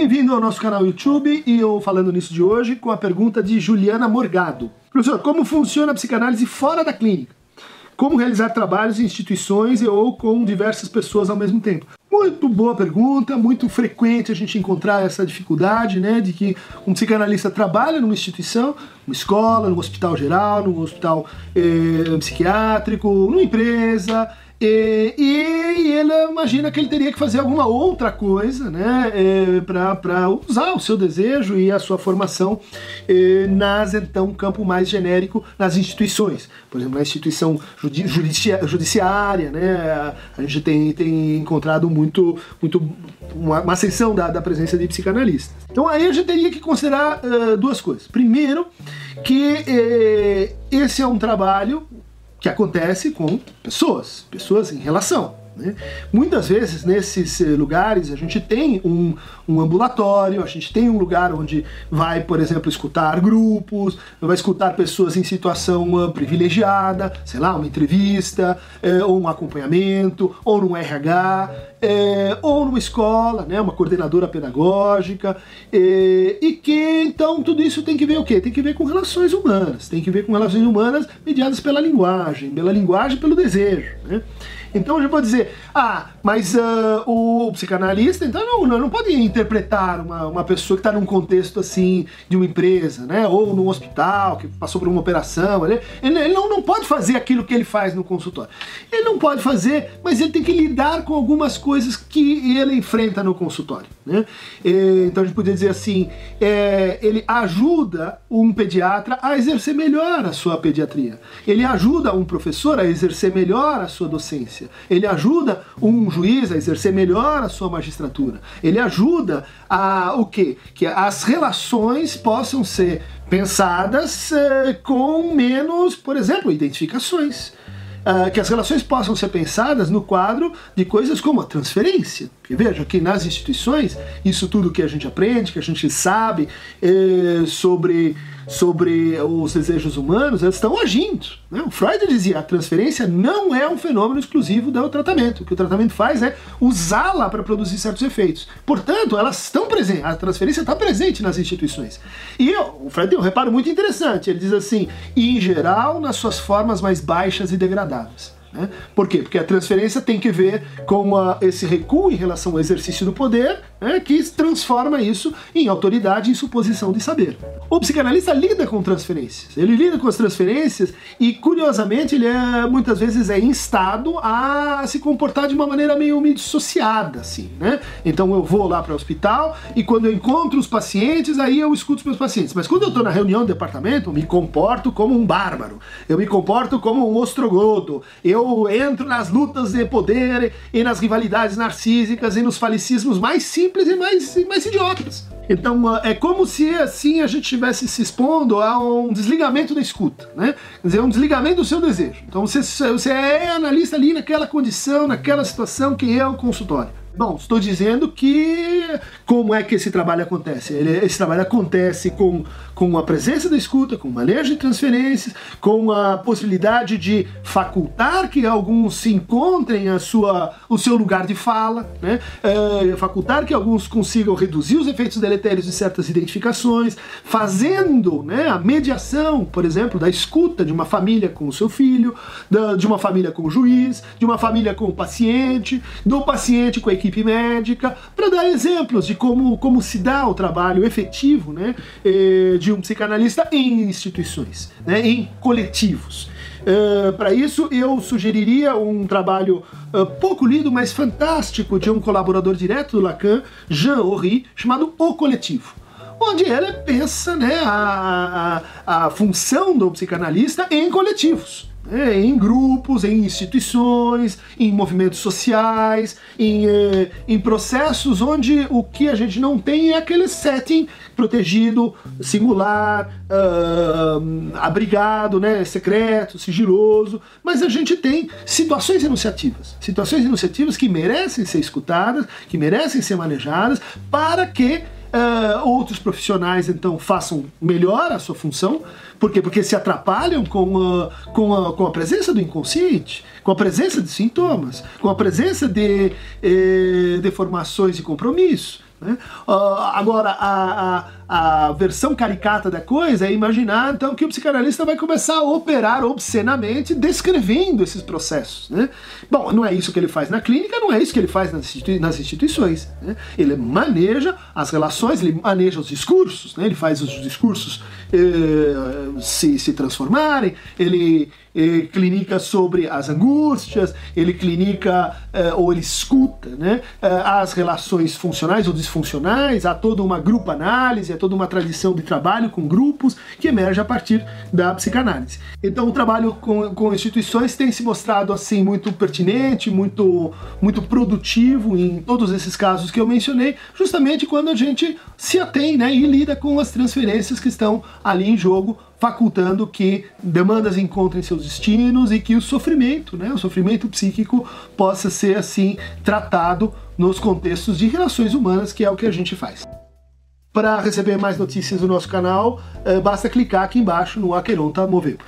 Bem-vindo ao nosso canal YouTube e eu falando nisso de hoje com a pergunta de Juliana Morgado. Professor, como funciona a psicanálise fora da clínica? Como realizar trabalhos em instituições ou com diversas pessoas ao mesmo tempo? Muito boa pergunta, muito frequente a gente encontrar essa dificuldade, né, de que um psicanalista trabalha numa instituição, numa escola, num hospital geral, num hospital eh, psiquiátrico, numa empresa, e, e, ele imagina que ele teria que fazer alguma outra coisa né, é, para usar o seu desejo e a sua formação é, nas, então, campo mais genérico, nas instituições. Por exemplo, na instituição judici judiciária, né, a gente tem, tem encontrado muito, muito uma, uma ascensão da, da presença de psicanalistas. Então aí a gente teria que considerar uh, duas coisas. Primeiro, que eh, esse é um trabalho que acontece com pessoas, pessoas em relação. Né? Muitas vezes nesses eh, lugares a gente tem um, um ambulatório, a gente tem um lugar onde vai, por exemplo, escutar grupos, vai escutar pessoas em situação uh, privilegiada, sei lá, uma entrevista, eh, ou um acompanhamento, ou num RH, eh, ou numa escola, né, uma coordenadora pedagógica, e que então tudo isso tem que ver o quê? Tem que ver com relações humanas, tem que ver com relações humanas mediadas pela linguagem, pela linguagem, pelo desejo. Né? Então gente pode dizer, ah, mas uh, o psicanalista então não, não, pode interpretar uma, uma pessoa que está num contexto assim de uma empresa, né? Ou num hospital que passou por uma operação. Ele, ele, ele não, não pode fazer aquilo que ele faz no consultório. Ele não pode fazer, mas ele tem que lidar com algumas coisas que ele enfrenta no consultório. Né? Então a gente poderia dizer assim, é, ele ajuda um pediatra a exercer melhor a sua pediatria. Ele ajuda um professor a exercer melhor a sua docência. Ele ajuda um juiz a exercer melhor a sua magistratura. Ele ajuda a o quê? Que as relações possam ser pensadas eh, com menos, por exemplo, identificações. Uh, que as relações possam ser pensadas no quadro de coisas como a transferência. Porque veja que nas instituições, isso tudo que a gente aprende, que a gente sabe eh, sobre sobre os desejos humanos, elas estão agindo. Né? O Freud dizia a transferência não é um fenômeno exclusivo do tratamento. O que o tratamento faz é usá-la para produzir certos efeitos. Portanto, elas estão presentes, a transferência está presente nas instituições. E o Freud tem um reparo muito interessante. Ele diz assim, em geral, nas suas formas mais baixas e degradadas jornadas. Né? Por quê? Porque a transferência tem que ver com a, esse recuo em relação ao exercício do poder, né, que transforma isso em autoridade e suposição de saber. O psicanalista lida com transferências, ele lida com as transferências e, curiosamente, ele é, muitas vezes é instado a se comportar de uma maneira meio, meio dissociada, assim, né? Então eu vou lá para o hospital e quando eu encontro os pacientes, aí eu escuto os meus pacientes. Mas quando eu estou na reunião do departamento, eu me comporto como um bárbaro, eu me comporto como um ostrogodo, eu eu entro nas lutas de poder e nas rivalidades narcísicas e nos falicismos mais simples e mais, mais idiotas. Então é como se assim a gente estivesse se expondo a um desligamento da escuta, né? Quer dizer, um desligamento do seu desejo. Então você, você é analista ali naquela condição, naquela situação que é o consultório. Bom, estou dizendo que como é que esse trabalho acontece? Ele, esse trabalho acontece com, com a presença da escuta, com o manejo de transferências, com a possibilidade de facultar que alguns se encontrem a sua, o seu lugar de fala, né? É, facultar que alguns consigam reduzir os efeitos deletérios de certas identificações, fazendo né, a mediação, por exemplo, da escuta de uma família com o seu filho, da, de uma família com o juiz, de uma família com o paciente, do paciente com a equipe médica, para dar exemplos de como, como se dá o trabalho efetivo né, eh, de um psicanalista em instituições, né, em coletivos. Uh, para isso, eu sugeriria um trabalho uh, pouco lido, mas fantástico, de um colaborador direto do Lacan, Jean Horry, chamado O Coletivo onde ele pensa né, a, a, a função do psicanalista em coletivos é, em grupos, em instituições, em movimentos sociais, em, eh, em processos onde o que a gente não tem é aquele setting protegido, singular, uh, abrigado, né, secreto, sigiloso, mas a gente tem situações enunciativas, situações enunciativas que merecem ser escutadas, que merecem ser manejadas, para que Uh, outros profissionais então façam melhor a sua função. Por quê? Porque se atrapalham com a, com, a, com a presença do inconsciente, com a presença de sintomas, com a presença de eh, deformações e compromisso. Né? Uh, agora, a, a, a, versão caricata da coisa é imaginar então que o psicanalista vai começar a operar obscenamente descrevendo esses processos. Né? Bom, não é isso que ele faz na clínica, não é isso que ele faz nas, institui nas instituições. Né? Ele maneja as relações, ele maneja os discursos, né? ele faz os discursos eh, se, se transformarem, ele ele clinica sobre as angústias, ele clinica eh, ou ele escuta né, eh, as relações funcionais ou disfuncionais, há toda uma grupo análise, toda uma tradição de trabalho com grupos que emerge a partir da psicanálise. Então o trabalho com, com instituições tem se mostrado assim muito pertinente, muito, muito produtivo em todos esses casos que eu mencionei, justamente quando a gente se atém né, e lida com as transferências que estão ali em jogo facultando que demandas encontrem seus destinos e que o sofrimento, né, o sofrimento psíquico possa ser assim tratado nos contextos de relações humanas, que é o que a gente faz. Para receber mais notícias do nosso canal, eh, basta clicar aqui embaixo no Aqueronta Moveu.